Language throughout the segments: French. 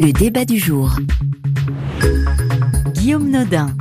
Le débat du jour. Guillaume Nodin.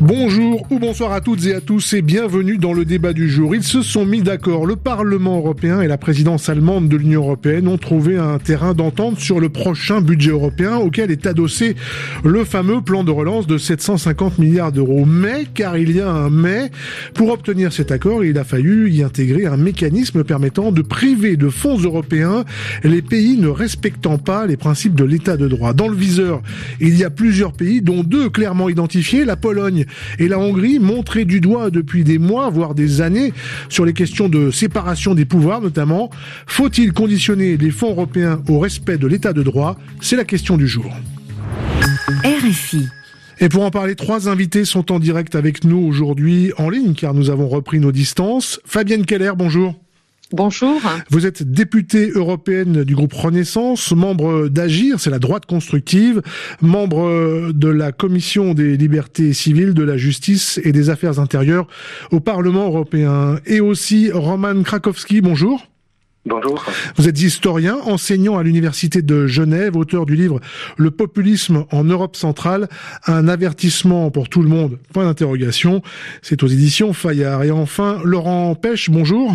Bonjour ou bonsoir à toutes et à tous et bienvenue dans le débat du jour. Ils se sont mis d'accord. Le Parlement européen et la présidence allemande de l'Union européenne ont trouvé un terrain d'entente sur le prochain budget européen auquel est adossé le fameux plan de relance de 750 milliards d'euros. Mais, car il y a un mais, pour obtenir cet accord, il a fallu y intégrer un mécanisme permettant de priver de fonds européens les pays ne respectant pas les principes de l'état de droit. Dans le viseur, il y a plusieurs pays, dont deux clairement identifiés, la Pologne et la Hongrie montrée du doigt depuis des mois, voire des années, sur les questions de séparation des pouvoirs notamment. Faut-il conditionner les fonds européens au respect de l'état de droit? C'est la question du jour. RFI. Et pour en parler, trois invités sont en direct avec nous aujourd'hui en ligne car nous avons repris nos distances. Fabienne Keller, bonjour. Bonjour. Vous êtes députée européenne du groupe Renaissance, membre d'Agir, c'est la droite constructive, membre de la Commission des libertés civiles, de la justice et des affaires intérieures au Parlement européen. Et aussi Roman Krakowski, bonjour. Bonjour. Vous êtes historien, enseignant à l'Université de Genève, auteur du livre Le populisme en Europe centrale, un avertissement pour tout le monde, point d'interrogation. C'est aux éditions Fayard. Et enfin, Laurent Pêche, bonjour.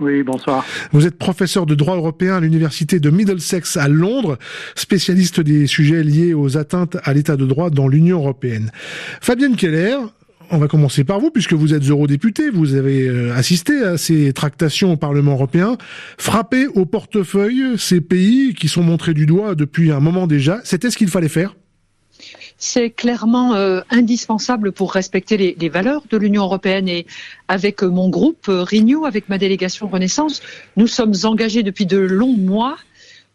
Oui, bonsoir. Vous êtes professeur de droit européen à l'université de Middlesex à Londres, spécialiste des sujets liés aux atteintes à l'état de droit dans l'Union européenne. Fabienne Keller, on va commencer par vous, puisque vous êtes eurodéputé, vous avez assisté à ces tractations au Parlement européen. Frapper au portefeuille ces pays qui sont montrés du doigt depuis un moment déjà, c'était ce qu'il fallait faire c'est clairement euh, indispensable pour respecter les, valeurs de l'Union européenne. Et avec mon groupe euh, Renew, avec ma délégation Renaissance, nous sommes engagés depuis de longs mois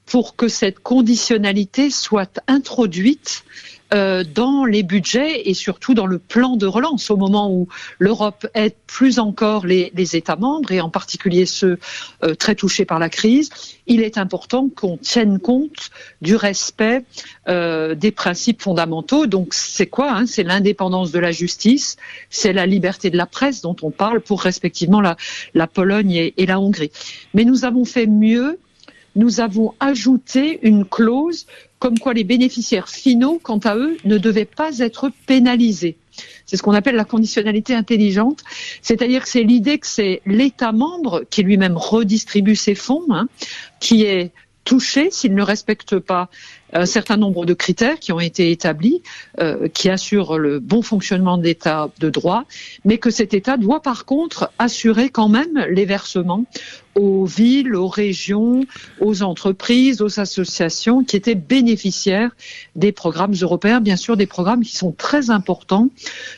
pour que cette conditionnalité soit introduite euh, dans les budgets et surtout dans le plan de relance au moment où l'Europe aide plus encore les, les, États membres et en particulier ceux euh, très touchés par la crise, il est important qu'on tienne compte du respect euh, des principes fondamentaux. Donc c'est quoi hein? C'est l'indépendance de la justice, c'est la liberté de la presse dont on parle pour respectivement la, la Pologne et, et la Hongrie. Mais nous avons fait mieux nous avons ajouté une clause comme quoi les bénéficiaires finaux, quant à eux, ne devaient pas être pénalisés. C'est ce qu'on appelle la conditionnalité intelligente, c'est-à-dire que c'est l'idée que c'est l'État membre qui lui-même redistribue ses fonds, hein, qui est touché s'il ne respecte pas un certain nombre de critères qui ont été établis, euh, qui assurent le bon fonctionnement de l'État de droit, mais que cet État doit par contre assurer quand même les versements aux villes, aux régions, aux entreprises, aux associations qui étaient bénéficiaires des programmes européens, bien sûr des programmes qui sont très importants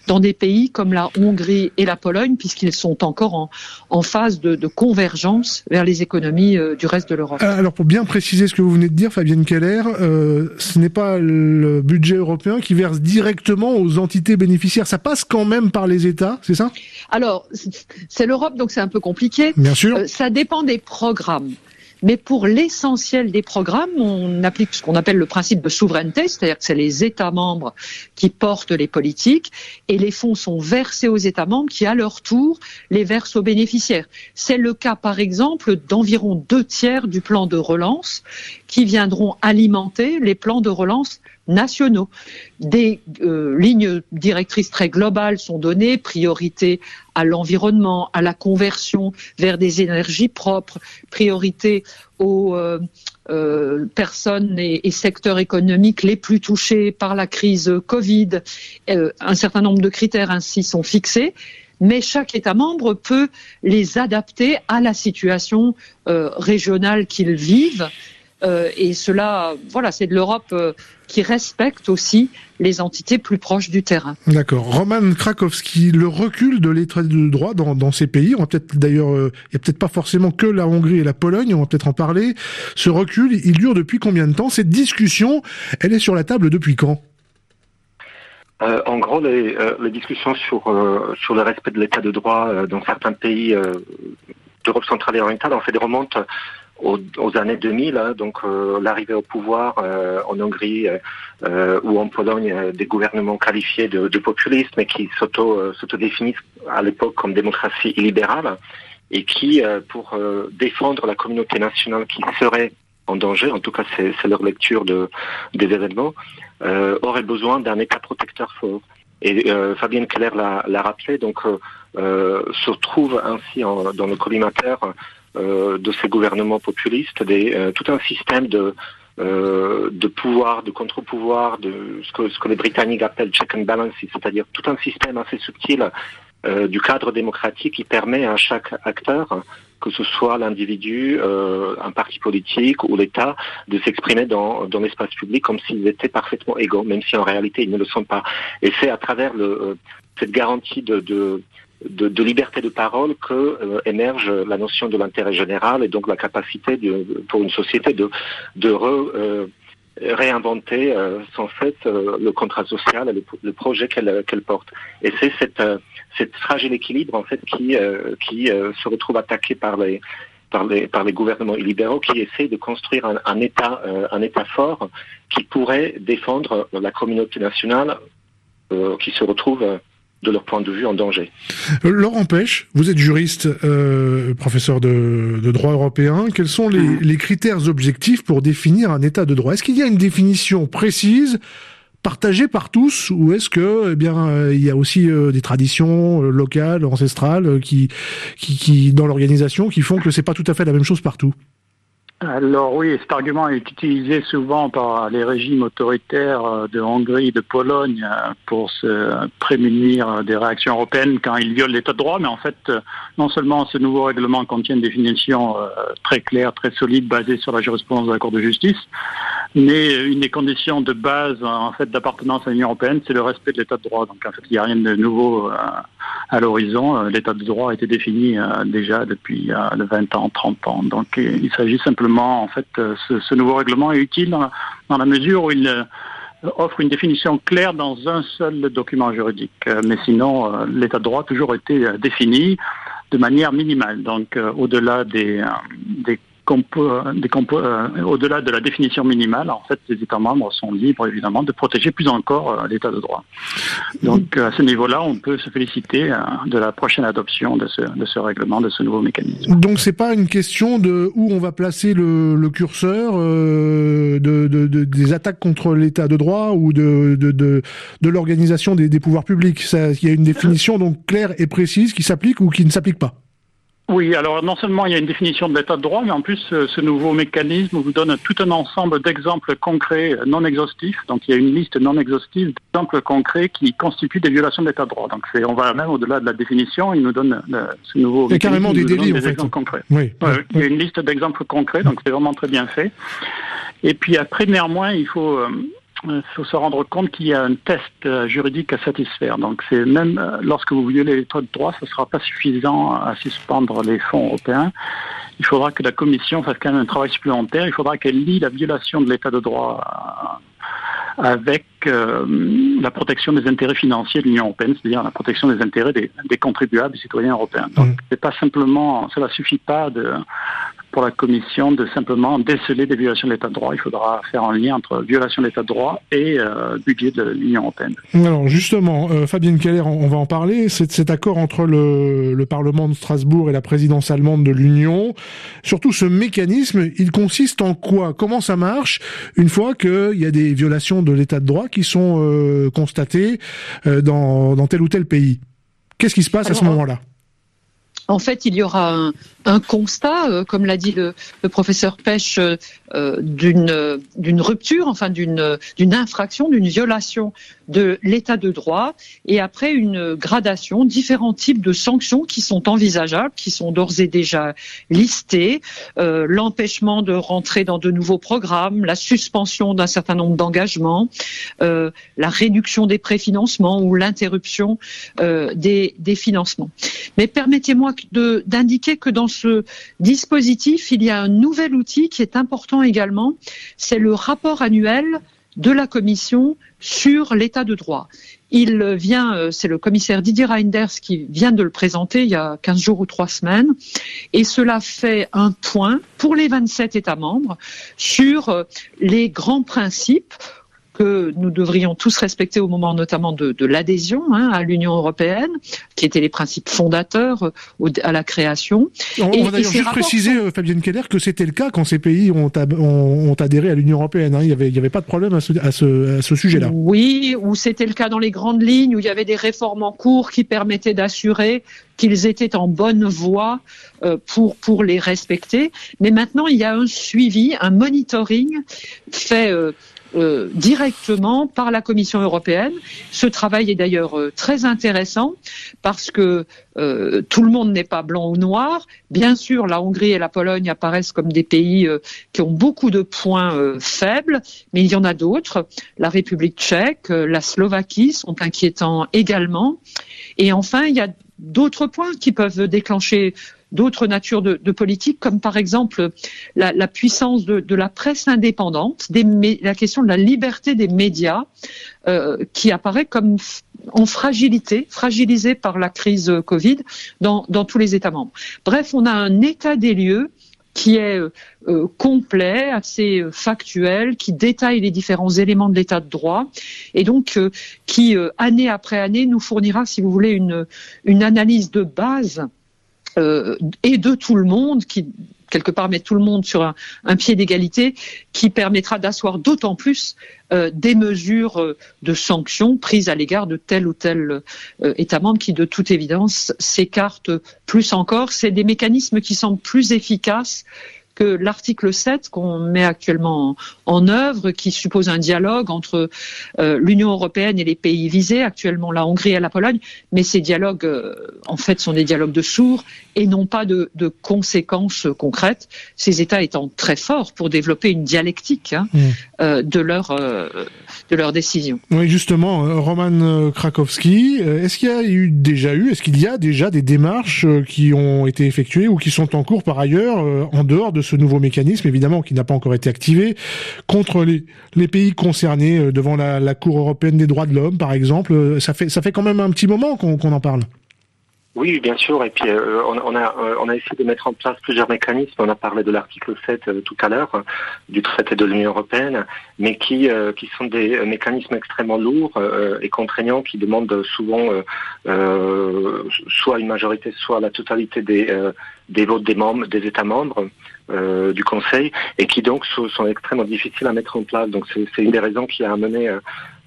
dans des pays comme la Hongrie et la Pologne, puisqu'ils sont encore en, phase de, convergence vers les économies euh, du reste de l'Europe. Alors pour bien préciser ce que vous venez de dire, Fabienne Keller, euh, ce n'est pas le budget européen qui verse directement aux entités bénéficiaires, ça passe quand même par les États, c'est ça? Alors c'est l'Europe, donc c'est un peu compliqué. Bien sûr. Euh, ça dépend des programmes. Mais pour l'essentiel des programmes, on applique ce qu'on appelle le principe de souveraineté, c'est-à-dire que c'est les États membres qui portent les politiques et les fonds sont versés aux États membres qui, à leur tour, les versent aux bénéficiaires. C'est le cas, par exemple, d'environ deux tiers du plan de relance qui viendront alimenter les plans de relance nationaux. Des euh, lignes directrices très globales sont données, priorité à l'environnement, à la conversion vers des énergies propres, priorité aux euh, euh, personnes et, secteurs économiques les plus touchés par la crise Covid. Un certain nombre de critères ainsi sont fixés mais chaque État membre peut les adapter à la situation régionale qu'ils vivent. Euh, et cela, voilà, c'est de l'Europe euh, qui respecte aussi les entités plus proches du terrain. D'accord. Roman Krakowski, le recul de l'état de droit dans, dans, ces pays, on va peut-être d'ailleurs, euh, il n'y a peut-être pas forcément que la Hongrie et la Pologne, on va peut-être en parler. Ce recul, il dure depuis combien de temps? Cette discussion, elle est sur la table depuis quand? Euh, en gros, les, euh, les discussions sur, euh, sur le respect de l'état de droit dans certains pays d'Europe centrale et orientale, en fait, remontent aux, années 2000, hein, donc euh, l'arrivée au pouvoir euh, en Hongrie euh, ou en Pologne des gouvernements qualifiés de, populistes, mais qui s'auto s'autodéfinissent à l'époque comme démocratie illibérale et qui, pour défendre la communauté nationale qui serait en danger, en tout cas c'est leur lecture de, des événements, auraient besoin d'un État protecteur fort. Et Fabienne Keller l'a rappelé, donc se retrouve ainsi dans le collimateur de ces gouvernements populistes des, tout un système de, de pouvoir, de contre-pouvoir, de ce que, ce que les Britanniques appellent check and balance, c'est-à-dire tout un système assez subtil du cadre démocratique qui permet à chaque acteur que ce soit l'individu, euh, un parti politique ou l'État, de s'exprimer dans, dans l'espace public comme s'ils étaient parfaitement égaux, même si en réalité ils ne le sont pas. Et c'est à travers le, euh, cette garantie de, de de, de, liberté de parole que euh, émerge la notion de l'intérêt général et donc la capacité pour une société de, de re, réinventer sans cesse le contrat social et le, projet qu'elle qu'elle porte. Et c'est cette cette fragile équilibre en fait qui euh, qui euh, se retrouve attaqué par les par les, par les gouvernements illibéraux qui essaient de construire un, un État, euh, un État fort qui pourrait défendre la communauté nationale qui se retrouve de leur point de vue en danger. Laurent Pêche, vous êtes juriste, euh, professeur de, de, droit européen. Quels sont les, mmh. les, critères objectifs pour définir un état de droit? Est-ce qu'il y a une définition précise partagé par tous ou est-ce que eh bien euh, il y a aussi euh, des traditions euh, locales ancestrales qui, qui, qui dans l'organisation qui font que c'est pas tout à fait la même chose partout? Alors oui, cet argument est utilisé souvent par les régimes autoritaires de Hongrie de Pologne pour se prémunir des réactions européennes quand ils violent l'état de droit, mais en fait, non seulement ce nouveau règlement contient une définition très claire, très solide, basée sur la jurisprudence de la Cour de justice, mais une des conditions de base en fait d'appartenance à l'Union européenne, c'est le respect de l'état de droit. Donc en fait, il n'y a rien de nouveau euh, à l'horizon. Euh, l'état de droit a été défini euh, déjà depuis 20 ans, 30 ans. Donc il s'agit simplement, en fait, ce, nouveau règlement est utile dans la, mesure où il offre une définition claire dans un seul document juridique. Mais sinon, l'état de droit a toujours été défini de manière minimale. Donc, au-delà des, euh, au-delà de la définition minimale, en fait, les États membres sont libres, évidemment, de protéger plus encore euh, l'État de droit. Donc, à ce niveau-là, on peut se féliciter euh, de la prochaine adoption de ce, règlement, de ce nouveau mécanisme. Donc, c'est pas une question de où on va placer le, curseur de, de, de, des attaques contre l'État de droit ou de l'organisation des, des pouvoirs publics. Il y a une définition donc claire et précise qui s'applique ou qui ne s'applique pas. Oui, alors non seulement il y a une définition de l'état de droit, mais en plus euh, ce nouveau mécanisme vous donne tout un ensemble d'exemples concrets euh, non exhaustifs. Donc il y a une liste non exhaustive d'exemples concrets qui constituent des violations de l'état de droit. Donc c'est, on va même au-delà de la définition, il nous donne euh, ce nouveau il y a carrément des délits, des exemples concrets. Oui, Il y a une liste d'exemples concrets, donc c'est vraiment très bien fait. Et puis après, néanmoins, il faut il faut se rendre compte qu'il y a un test euh, juridique à satisfaire. Donc, c'est même euh, lorsque vous violez l'état de droit, ce ne sera pas suffisant à suspendre les fonds européens. Il faudra que la Commission fasse quand même un travail supplémentaire. Il faudra qu'elle lie la violation de l'état de droit euh, avec la protection des intérêts financiers de l'Union européenne, c'est-à-dire la protection des intérêts des, des contribuables, des citoyens européens. Donc, mmh. c'est pas simplement, cela suffit pas de pour la Commission de simplement déceler des violations de l'État de droit. Il faudra faire un lien entre violation de l'État de droit et euh, budget de l'Union européenne. Alors justement, euh, Fabienne Keller, on, va en parler. C'est cet accord entre le, le, Parlement de Strasbourg et la présidence allemande de l'Union. Surtout ce mécanisme, il consiste en quoi? Comment ça marche? Une fois qu'il y a des violations de l'État de droit qui sont euh, constatées euh, dans, dans tel ou tel pays Qu'est-ce qui se passe Alors, à ce moment-là? en fait, il y aura un, un constat, euh, comme l'a dit le, professeur Pêche, euh, d'une rupture, enfin d'une infraction, d'une violation de l'état de droit, et après une gradation, différents types de sanctions qui sont envisageables, qui sont d'ores et déjà listées, euh, l'empêchement de rentrer dans de nouveaux programmes, la suspension d'un certain nombre d'engagements, la réduction des préfinancements ou l'interruption des, des financements. Mais permettez-moi d'indiquer que dans ce dispositif, il y a un nouvel outil qui est important également, c'est le rapport annuel de la Commission sur l'état de droit. Il vient, euh, c'est le commissaire Didier Reinders qui vient de le présenter il y a 15 jours ou 3 semaines, et cela fait un point pour les 27 États membres sur euh, les grands principes que nous devrions tous respecter au moment notamment de, de l'adhésion hein, à l'Union européenne, qui étaient les principes fondateurs euh, à la création. On, et, va d'ailleurs juste préciser, euh, Fabienne Keller, que c'était le cas quand ces pays ont, ont, ont adhéré à l'Union européenne. Hein. Il n'y avait, avait pas de problème à ce, à ce, à ce sujet-là. Oui, ou c'était le cas dans les grandes lignes, où il y avait des réformes en cours qui permettaient d'assurer qu'ils étaient en bonne voie euh, pour, pour les respecter. Mais maintenant, il y a un suivi, un monitoring fait euh, euh, directement par la Commission européenne. Ce travail est d'ailleurs euh, très intéressant parce que euh, tout le monde n'est pas blanc ou noir. Bien sûr, la Hongrie et la Pologne apparaissent comme des pays qui ont beaucoup de points faibles, mais il y en a d'autres. La République tchèque, la Slovaquie sont inquiétants également. Et enfin, il y a d'autres points qui peuvent déclencher d'autres natures de, de politique, comme par exemple la, la puissance de, de, la presse indépendante, des, la question de la liberté des médias, euh, qui apparaît comme en fragilité, fragilisée par la crise Covid dans, dans tous les États membres. Bref, on a un état des lieux qui est euh, complet, assez factuel, qui détaille les différents éléments de l'état de droit et donc euh, qui, euh, année après année, nous fournira, si vous voulez, une, une analyse de base euh, et de tout le monde qui quelque part met tout le monde sur un, pied d'égalité qui permettra d'asseoir d'autant plus euh, des mesures euh, de sanctions prises à l'égard de tel ou tel État membre qui de toute évidence s'écarte plus encore. C'est des mécanismes qui semblent plus efficaces que l'article 7 qu'on met actuellement en, œuvre, qui suppose un dialogue entre euh, l'Union européenne et les pays visés, actuellement la Hongrie et la Pologne, mais ces dialogues, euh, en fait, sont des dialogues de sourds et non pas de, conséquences concrètes, ces États étant très forts pour développer une dialectique hein, mmh. Euh, de leur de leurs décisions. Oui, justement, Roman Krakowski, est-ce qu'il y a eu déjà eu, est-ce qu'il y a déjà des démarches qui ont été effectuées ou qui sont en cours par ailleurs en dehors de ce nouveau mécanisme, évidemment, qui n'a pas encore été activé, contre les, les pays concernés euh, devant la, la, Cour européenne des droits de l'homme, par exemple. Euh, ça fait, ça fait quand même un petit moment qu'on en parle. Oui, bien sûr. Et puis euh, on, on, a on a essayé de mettre en place plusieurs mécanismes. On a parlé de l'article 7 euh, tout à l'heure du traité de l'Union européenne, mais qui euh, qui sont des mécanismes extrêmement lourds et contraignants qui demandent souvent soit une majorité, soit la totalité des des votes des membres des États membres. Euh, du Conseil et qui donc sont, sont, extrêmement difficiles à mettre en place. Donc c'est une des raisons qui a amené euh,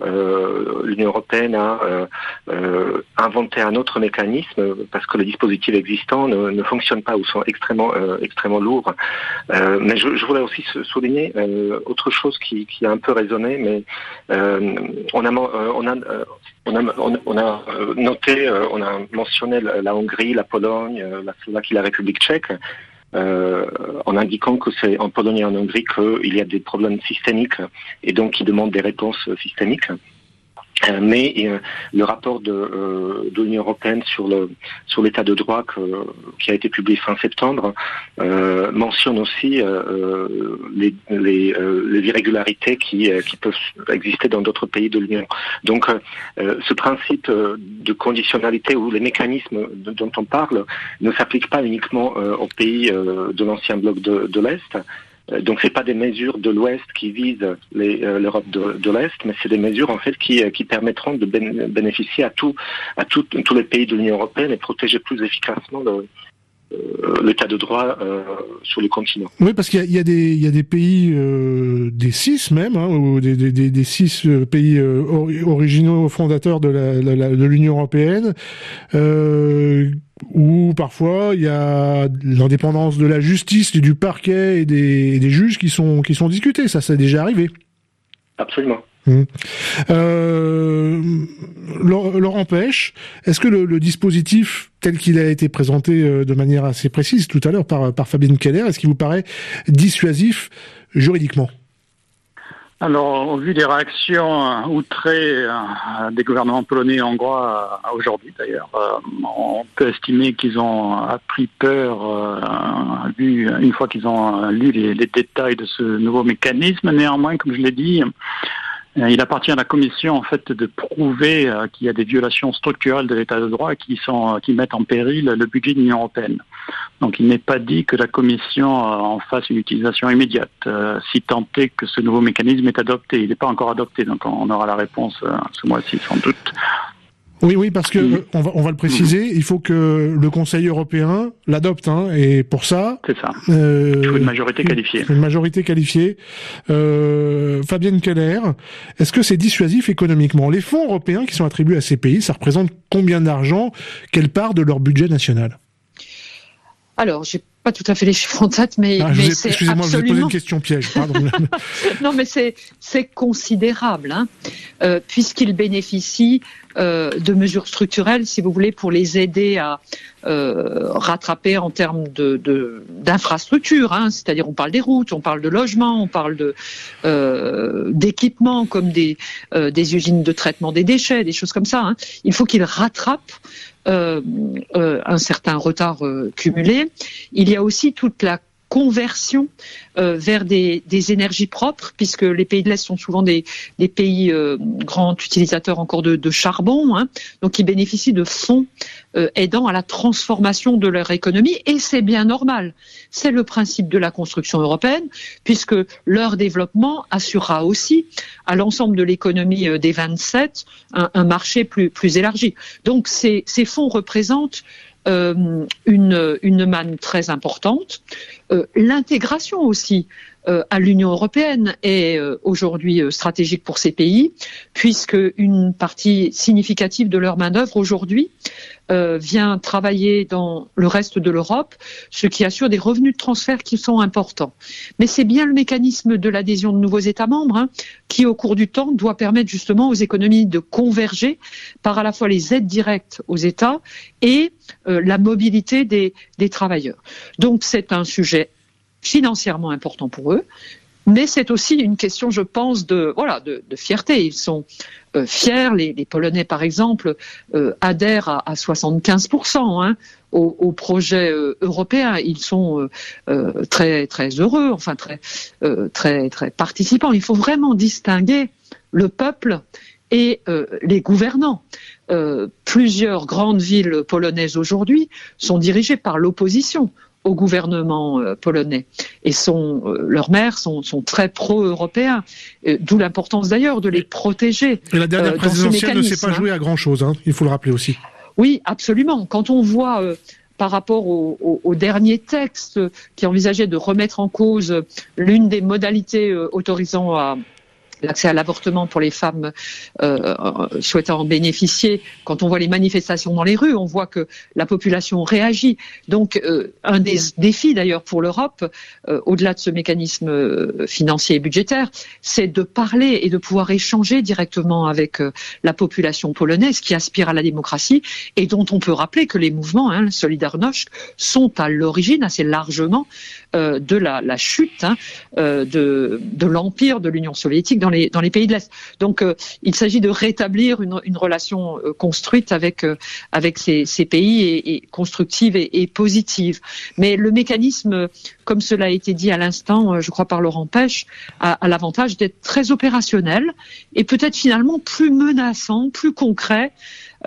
euh, l'Union européenne à euh, inventer un autre mécanisme parce que les dispositifs existants ne, ne fonctionnent pas ou sont extrêmement extrêmement lourds. mais je, je, voulais aussi souligner autre chose qui, a un peu résonné, mais a a on a, on a, noté, on a mentionné la Hongrie, la Pologne, la Slovaquie, la République tchèque, euh, en indiquant que c'est en Pologne et en Hongrie qu'il y a des problèmes systémiques et donc qui demandent des réponses systémiques. Mais euh, le rapport de, euh, de l'Union européenne sur l'état de droit qui a été publié fin septembre euh, mentionne aussi les, irrégularités qui, peuvent exister dans d'autres pays de l'Union. Donc ce principe de conditionnalité ou les mécanismes dont on parle ne s'applique pas uniquement aux pays de l'ancien bloc de, l'Est, donc c'est pas des mesures de l'Ouest qui visent euh, l'Europe de, l'Est, mais c'est des mesures en fait qui, euh, permettront de bénéficier à tout, à tous les pays de l'Union européenne et protéger plus efficacement le, l'état de droit euh, sur le continent. Oui, parce qu'il y, y, a des il y a des pays euh, des six même, hein, ou des, des, des, six pays originaux fondateurs de la, de l'Union européenne. Euh, où parfois il y a l'indépendance de la justice, du parquet et des, des juges qui sont qui sont discutés. Ça, c'est déjà arrivé. Absolument. Mmh. Euh, Laurent Pêche, est-ce que le, dispositif tel qu'il a été présenté euh, de manière assez précise tout à l'heure par, par Fabienne Keller, est-ce qu'il vous paraît dissuasif juridiquement? Alors, au vu des réactions euh, outrées euh, des gouvernements polonais et hongrois aujourd'hui, d'ailleurs, on peut estimer qu'ils ont appris peur une fois qu'ils ont lu les, détails de ce nouveau mécanisme. Néanmoins, comme je l'ai dit, il appartient à la Commission en fait de prouver qu'il y a des violations structurelles de l'État de droit qui sont qui mettent en péril le budget de l'Union européenne. Donc il n'est pas dit que la Commission en fasse une utilisation immédiate, si tant est que ce nouveau mécanisme est adopté. Il n'est pas encore adopté, donc on aura la réponse ce mois-ci sans doute. Oui, oui, parce que mm. on, va, on va le préciser, il faut que le Conseil européen l'adopte, hein, et pour ça, c'est ça. Euh, il faut une majorité qualifiée. Une majorité qualifiée. Euh, Fabienne Keller, est-ce que c'est dissuasif économiquement? Les fonds européens qui sont attribués à ces pays, ça représente combien d'argent? Quelle part de leur budget national? Alors, j'ai pas tout à fait les chiffres en tête, mais, ah, mais c'est Excusez-moi, je vous ai posé une question piège. Pardon. non, mais c'est considérable, hein, euh, puisqu'ils bénéficient euh, de mesures structurelles, si vous voulez, pour les aider à euh, rattraper en termes de d'infrastructures. Hein, C'est-à-dire, on parle des routes, on parle de logements, on parle de euh, d'équipements comme des euh, des usines de traitement des déchets, des choses comme ça. Hein. Il faut qu'ils rattrapent un certain retard euh, cumulé. Il y a aussi toute la conversion euh, vers des, énergies propres, puisque les pays de l'Est sont souvent des, pays euh, grands utilisateurs encore de, charbon, hein, donc ils bénéficient de fonds euh, aidant à la transformation de leur économie, et c'est bien normal. C'est le principe de la construction européenne, puisque leur développement assurera aussi à l'ensemble de l'économie des 27 un, un, marché plus, plus élargi. Donc ces, ces fonds représentent euh, une, manne très importante. Euh, l'intégration aussi euh, à l'Union européenne est aujourd'hui stratégique pour ces pays, puisque une partie significative de leur main d'œuvre aujourd'hui euh, vient travailler dans le reste de l'Europe, ce qui assure des revenus de transfert qui sont importants. Mais c'est bien le mécanisme de l'adhésion de nouveaux États membres hein, qui, au cours du temps, doit permettre justement aux économies de converger par à la fois les aides directes aux États et euh, la mobilité des, des travailleurs. Donc c'est un sujet financièrement important pour eux, mais c'est aussi une question, je pense, de voilà de, de fierté. Ils sont euh, fiers. Les, les, Polonais, par exemple, euh, adhèrent à, à 75% hein, au, au, projet euh, européen. Ils sont euh, très très heureux, enfin très très très participants. Il faut vraiment distinguer le peuple et les gouvernants. plusieurs grandes villes polonaises aujourd'hui sont dirigées par l'opposition au gouvernement euh, polonais et sont euh, leurs maires sont, sont très pro-européens, euh, d'où l'importance d'ailleurs de les protéger. Et la dernière présidentielle ne s'est pas jouée à grand chose, hein, il faut le rappeler aussi. Oui, absolument. Quand on voit par rapport au, au, au, dernier texte qui envisageait de remettre en cause l'une des modalités autorisant à l'accès à l'avortement pour les femmes euh, souhaitant en bénéficier. Quand on voit les manifestations dans les rues, on voit que la population réagit. Donc, euh, un des défis d'ailleurs pour l'Europe, euh, au-delà de ce mécanisme financier et budgétaire, c'est de parler et de pouvoir échanger directement avec la population polonaise qui aspire à la démocratie et dont on peut rappeler que les mouvements, hein, Solidarność, sont à l'origine assez largement de la, la chute hein, de, de l'empire de l'Union soviétique dans dans les pays de l'Est. Donc euh, il s'agit de rétablir une, relation euh, construite avec, euh, avec ces, pays et, constructive et, positive. Mais le mécanisme, comme cela a été dit à l'instant, je crois par Laurent Pêche, a l'avantage d'être très opérationnel et peut-être finalement plus menaçant, plus concret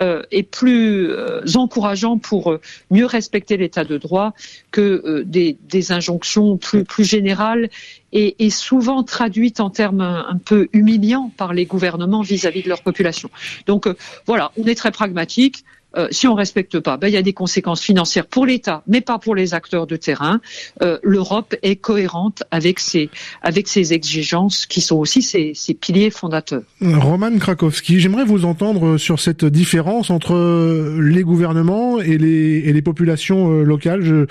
euh, est plus euh, encourageant pour euh, mieux respecter l'état de droit que des, injonctions plus, plus générales et, souvent traduites en termes un, un peu humiliants par les gouvernements vis-à-vis -vis de leur population. Donc voilà, on est très pragmatique. Euh, si on respecte pas, ben, il y a des conséquences financières pour l'État, mais pas pour les acteurs de terrain. Euh, L'Europe est cohérente avec ses, avec ses exigences qui sont aussi ses, ses piliers fondateurs. Roman Krakowski, j'aimerais vous entendre sur cette différence entre les gouvernements et les, et les populations euh, locales.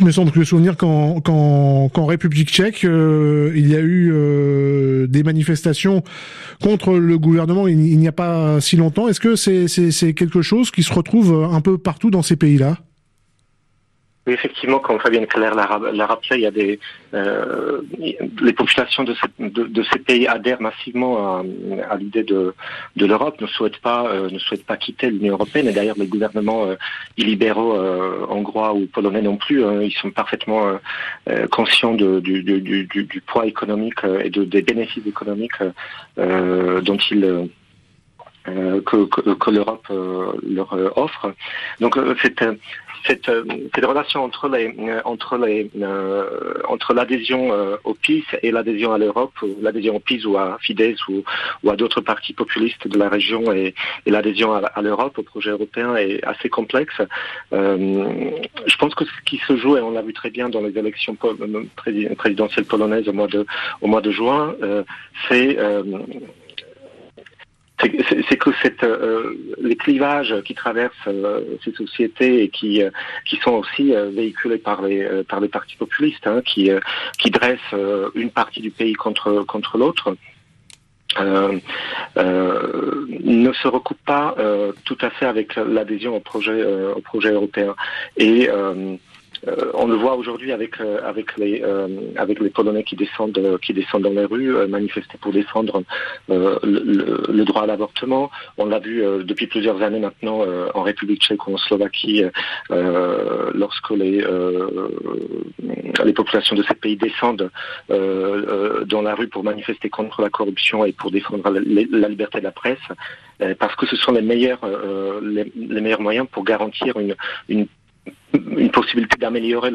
Il me semble que le souvenir qu'en qu'en République tchèque, euh, il y a eu euh, des manifestations contre le gouvernement il, n'y a pas si longtemps. Est-ce que c'est c'est quelque chose qui se retrouve un peu partout dans ces pays-là? Oui, effectivement, comme Fabien Claire l'a rappelé, il y a des euh, les populations de, de, ces pays adhèrent massivement à, l'idée de, de l'Europe, ne souhaitent pas euh, ne souhaitent pas quitter l'Union européenne. Et d'ailleurs, les gouvernements euh, illibéraux hongrois ou polonais non plus, hein, ils sont parfaitement conscients du, du, du, poids économique et de, des bénéfices économiques dont ils que, que, que l'Europe leur offre. Donc cette, euh, relation entre les euh, entre les euh, entre l'adhésion au PIS et l'adhésion à l'Europe, l'adhésion au PIS ou à Fidesz ou, ou à d'autres partis populistes de la région et, et l'adhésion à, l'Europe, au projet européen est assez complexe. je pense que ce qui se joue et on l'a vu très bien dans les élections présidentielles polonaises au mois de au mois de juin, c'est c'est que cette, euh, les clivages qui traversent euh, ces sociétés et qui, euh, qui sont aussi véhiculés par les, par les partis populistes, hein, qui, qui dressent une partie du pays contre, contre l'autre, ne se recoupent pas tout à fait avec l'adhésion au projet, au projet européen. Et euh, on le voit aujourd'hui avec euh, avec les euh, avec les Polonais qui descendent qui descendent dans les rues manifester pour défendre le, droit à l'avortement. On l'a vu depuis plusieurs années maintenant en République tchèque ou en Slovaquie lorsque les les populations de ces pays descendent dans la rue pour manifester contre la corruption et pour défendre la, liberté de la presse parce que ce sont les meilleurs les, meilleurs moyens pour garantir une, une une possibilité d'améliorer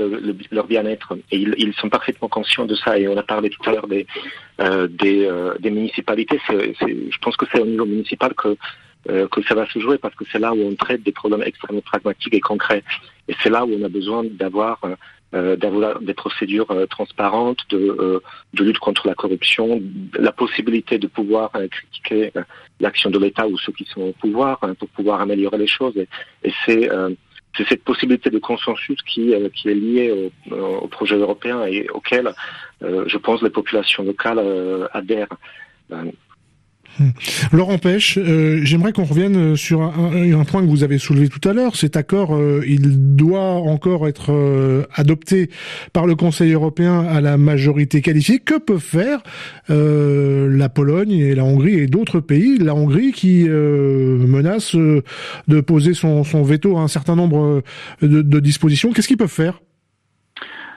leur bien-être. Et ils, sont parfaitement conscients de ça. Et on a parlé tout à l'heure des, euh, euh, des, municipalités. je pense que c'est au niveau municipal que, euh, que ça va se jouer parce que c'est là où on traite des problèmes extrêmement pragmatiques et concrets. Et c'est là où on a besoin d'avoir des procédures transparentes de, de lutte contre la corruption, la possibilité de pouvoir critiquer l'action de l'État ou ceux qui sont au pouvoir hein, pour pouvoir améliorer les choses. Et c'est c'est cette possibilité de consensus qui, euh, est liée au, projet européen et auquel, euh, je pense, les populations locales euh, adhèrent. Hmm. Laurent Pêche, euh, j'aimerais qu'on revienne sur un, point que vous avez soulevé tout à l'heure. Cet accord, euh, il doit encore être euh, adopté par le Conseil européen à la majorité qualifiée. Que peuvent faire la Pologne et la Hongrie et d'autres pays? La Hongrie qui menace de poser son, veto à un certain nombre de, de dispositions. Qu'est-ce qu'ils peuvent faire?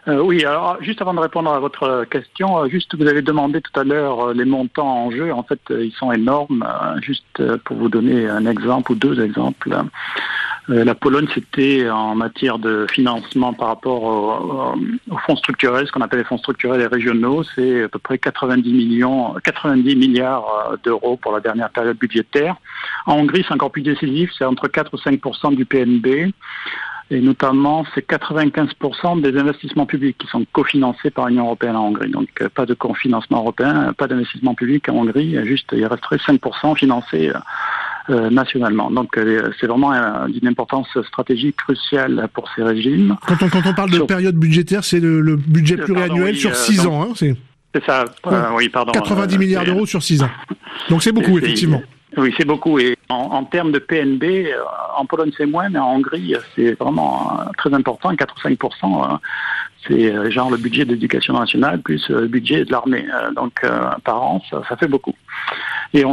Euh, oui, alors juste avant de répondre à votre question, euh, juste vous avez demandé tout à l'heure euh, les montants en jeu. En fait, ils sont énormes. juste pour vous donner un exemple ou deux exemples. la Pologne, c'était en matière de financement par rapport aux fonds structurels, ce qu'on appelle les fonds structurels et régionaux, c'est à peu près 90 millions, 90 milliards d'euros pour la dernière période budgétaire. En Hongrie, c'est encore plus décisif, c'est entre 4 ou 5% du PNB et notamment c'est 95% des investissements publics qui sont cofinancés par l'Union européenne en Hongrie. Donc euh, pas de cofinancement européen, pas d'investissement public en Hongrie, juste il resterait 5% financés euh, nationalement. Donc euh, c'est vraiment d'une importance stratégique cruciale pour ces régimes. Quand on, quand on parle de période budgétaire, c'est le, budget pluriannuel sur 6 ans. Hein, c'est ça, oui, pardon. 90 milliards d'euros sur 6 ans. Donc c'est beaucoup, effectivement. Oui, c'est beaucoup. Et en, termes de PNB, euh, en Pologne c'est moins, mais en Hongrie c'est vraiment euh, très important, 4 ou 5% euh, c'est genre le budget d'éducation nationale plus le budget de l'armée. Donc par an, ça, fait beaucoup. Et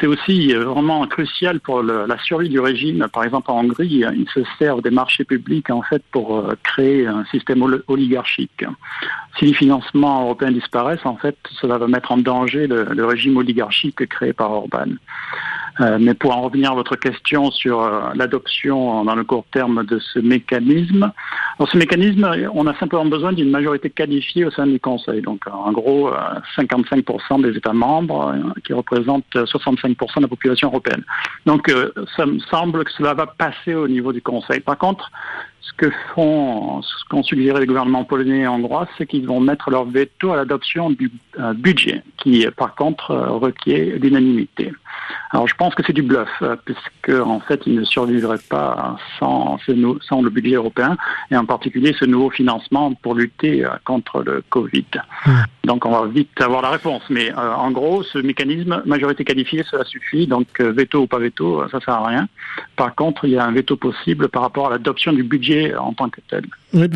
c'est aussi vraiment crucial pour la survie du régime. Par exemple en Hongrie, ils se servent des marchés publics en fait pour créer un système oligarchique. Si les financements européens disparaissent, en fait, cela va mettre en danger le, régime oligarchique créé par Orban. Euh, mais pour en revenir à votre question sur euh, l'adoption dans le court terme de ce mécanisme, dans ce mécanisme, on a simplement besoin d'une majorité qualifiée au sein du Conseil. Donc, en gros, 55% des États membres qui représentent 65% de la population européenne. Donc, ça me semble que cela va passer au niveau du Conseil. Par contre, ce que font, ce qu'ont suggéré les gouvernements polonais et hongrois, c'est qu'ils vont mettre leur veto à l'adoption du budget, qui par contre requiert l'unanimité. Alors je pense que c'est du bluff, euh, puisque en fait il ne survivrait pas sans, sans le budget européen, et en particulier ce nouveau financement pour lutter euh, contre le Covid. Mmh. Donc on va vite avoir la réponse, mais euh, en gros ce mécanisme majorité qualifiée cela suffit, donc veto ou pas veto ça sert à rien. Par contre il y a un veto possible par rapport à l'adoption du budget en tant que tel.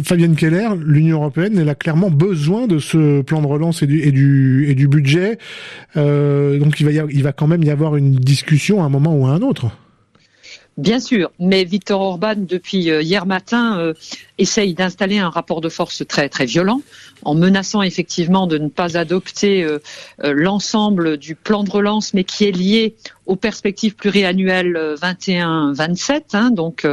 Fabienne Keller, l'Union européenne elle a clairement besoin de ce plan de relance et du, et du, et du budget, donc il va, y il va quand même y avoir une discussion à un moment ou à un autre. Bien sûr, mais Victor Orban, depuis euh, hier matin, euh, essaye d'installer un rapport de force très très violent, en menaçant effectivement de ne pas adopter euh, l'ensemble du plan de relance, mais qui est lié aux perspectives pluriannuelles 21-27. Hein, donc,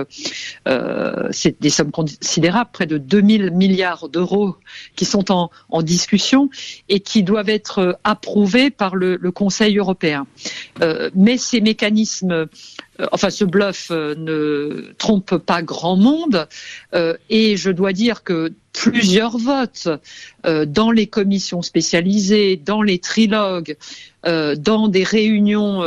c'est des sommes considérables, près de 2000 milliards d'euros qui sont en, en, discussion et qui doivent être approuvés par le, le Conseil européen. mais ces mécanismes euh, enfin ce bluff euh, ne trompe pas grand monde. Euh, et je dois dire que plusieurs votes dans les commissions spécialisées, dans les trilogues, dans des réunions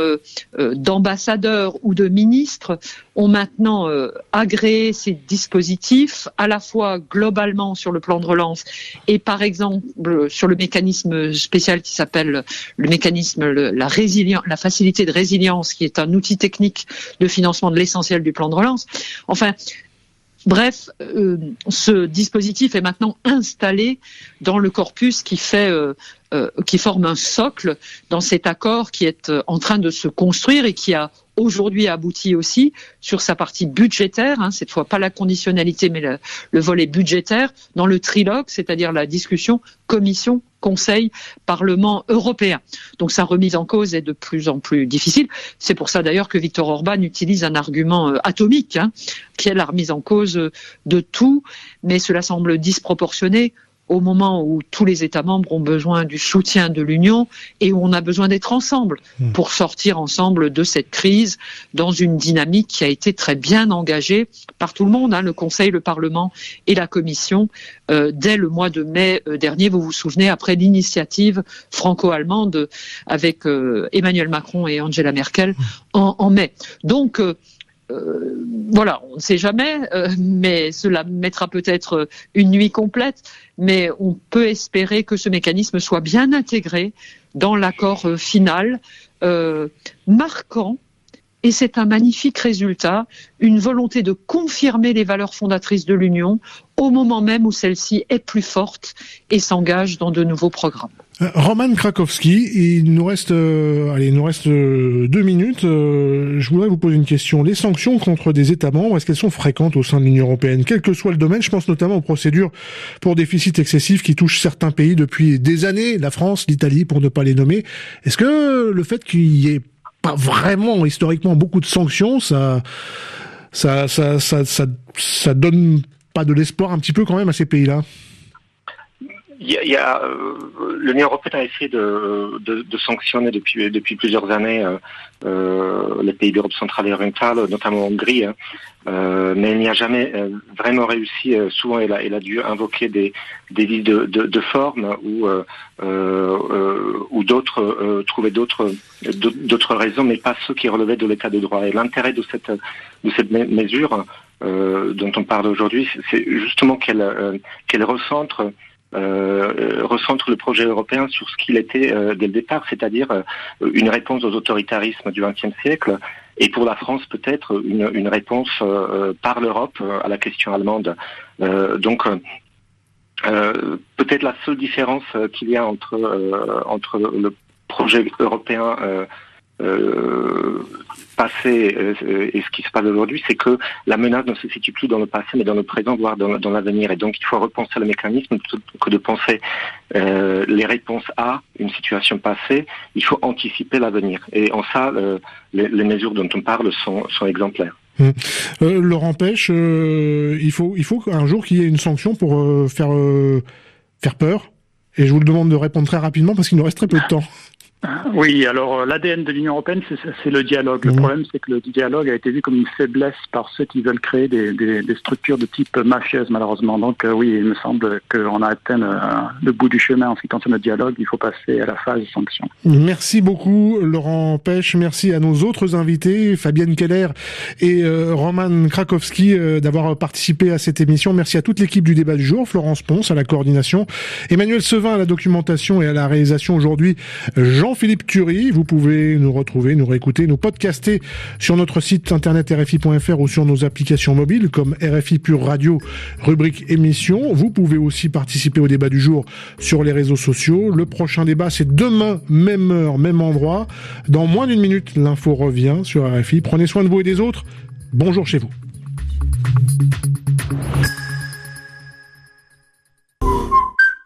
d'ambassadeurs ou de ministres ont maintenant agréé ces dispositifs à la fois globalement sur le plan de relance et par exemple sur le mécanisme spécial qui s'appelle le mécanisme la résilience la facilité de résilience qui est un outil technique de financement de l'essentiel du plan de relance. Enfin, Bref, euh, ce dispositif est maintenant installé dans le corpus qui fait, euh, euh, qui forme un socle dans cet accord qui est en train de se construire et qui a aujourd'hui abouti aussi sur sa partie budgétaire, hein, cette fois pas la conditionnalité mais le, le volet budgétaire, dans le trilogue, c'est-à-dire la discussion Commission, Conseil, Parlement européen. Donc sa remise en cause est de plus en plus difficile. C'est pour ça d'ailleurs que Victor Orban utilise un argument euh, atomique, hein, qui est la remise en cause de tout, mais cela semble disproportionné au moment où tous les États membres ont besoin du soutien de l'Union et où on a besoin d'être ensemble hmm. pour sortir ensemble de cette crise dans une dynamique qui a été très bien engagée par tout le monde, hein, le Conseil, le Parlement et la Commission, euh, dès le mois de mai euh, dernier. Vous vous souvenez, après l'initiative franco-allemande avec euh, Emmanuel Macron et Angela Merkel hmm. en, en mai. Donc, euh, voilà, on ne sait jamais, euh, mais cela mettra peut-être une nuit complète, mais on peut espérer que ce mécanisme soit bien intégré dans l'accord euh, final, marquant et c'est un magnifique résultat, une volonté de confirmer les valeurs fondatrices de l'Union au moment même où celle-ci est plus forte et s'engage dans de nouveaux programmes. Euh, Roman Krakowski, il nous reste, euh, allez, nous reste euh, deux minutes. je voudrais vous poser une question. Les sanctions contre des États membres, est-ce qu'elles sont fréquentes au sein de l'Union européenne, quel que soit le domaine Je pense notamment aux procédures pour déficit excessif qui touchent certains pays depuis des années, la France, l'Italie, pour ne pas les nommer. Est-ce que le fait qu'il y ait pas vraiment historiquement beaucoup de sanctions, ça, ça, ça, ça, ça, ça donne pas de l'espoir un petit peu quand même à ces pays-là? Il y a, euh, l'Union européenne a essayé de, de, de, sanctionner depuis, depuis plusieurs années euh, euh les pays d'Europe centrale et orientale, notamment Hongrie, hein. euh, mais il n'y a jamais euh, vraiment réussi. souvent, elle a, elle a dû invoquer des, des listes de, de, de forme ou, ou d'autres trouver d'autres d'autres raisons, mais pas ceux qui relevaient de l'état de droit. Et l'intérêt de cette de cette mesure dont on parle aujourd'hui, c'est justement qu'elle qu'elle recentre euh, recentre le projet européen sur ce qu'il était euh, dès le départ, c'est-à-dire euh, une réponse aux autoritarismes du XXe siècle et pour la France peut-être une, une, réponse par l'Europe à la question allemande. donc peut-être la seule différence qu'il y a entre, entre le projet européen euh, passé euh, et ce qui se passe aujourd'hui, c'est que la menace ne se situe plus dans le passé, mais dans le présent, voire dans, l'avenir. Et donc, il faut repenser le mécanisme plutôt que de penser euh, les réponses à une situation passée. Il faut anticiper l'avenir. Et en ça, les, mesures dont on parle sont, exemplaires. Hum. Euh, Laurent Pêche, il faut il faut qu'un jour qu'il y ait une sanction pour faire faire peur. Et je vous le demande de répondre très rapidement parce qu'il nous reste très peu de temps. Oui, alors euh, l'ADN de l'Union européenne, c'est le dialogue. Le mmh. problème, c'est que le dialogue a été vu comme une faiblesse par ceux qui veulent créer des, structures de type mafieuse, malheureusement. Donc euh, oui, il me semble qu'on a atteint le, bout du chemin en ce qui concerne le dialogue. Il faut passer à la phase sanction. Merci beaucoup, Laurent Pêche. Merci à nos autres invités, Fabienne Keller et euh, Roman Krakowski, d'avoir participé à cette émission. Merci à toute l'équipe du débat du jour, Florence Ponce à la coordination, Emmanuel Sevin à la documentation et à la réalisation aujourd'hui, Jean-Philippe Curie. Vous pouvez nous retrouver, nous réécouter, nous podcaster sur notre site internet rfi.fr ou sur nos applications mobiles comme RFI Pure Radio, rubrique émission. Vous pouvez aussi participer au débat du jour sur les réseaux sociaux. Le prochain débat, c'est demain, même heure, même endroit. Dans moins d'une minute, l'info revient sur RFI. Prenez soin de vous et des autres. Bonjour chez vous.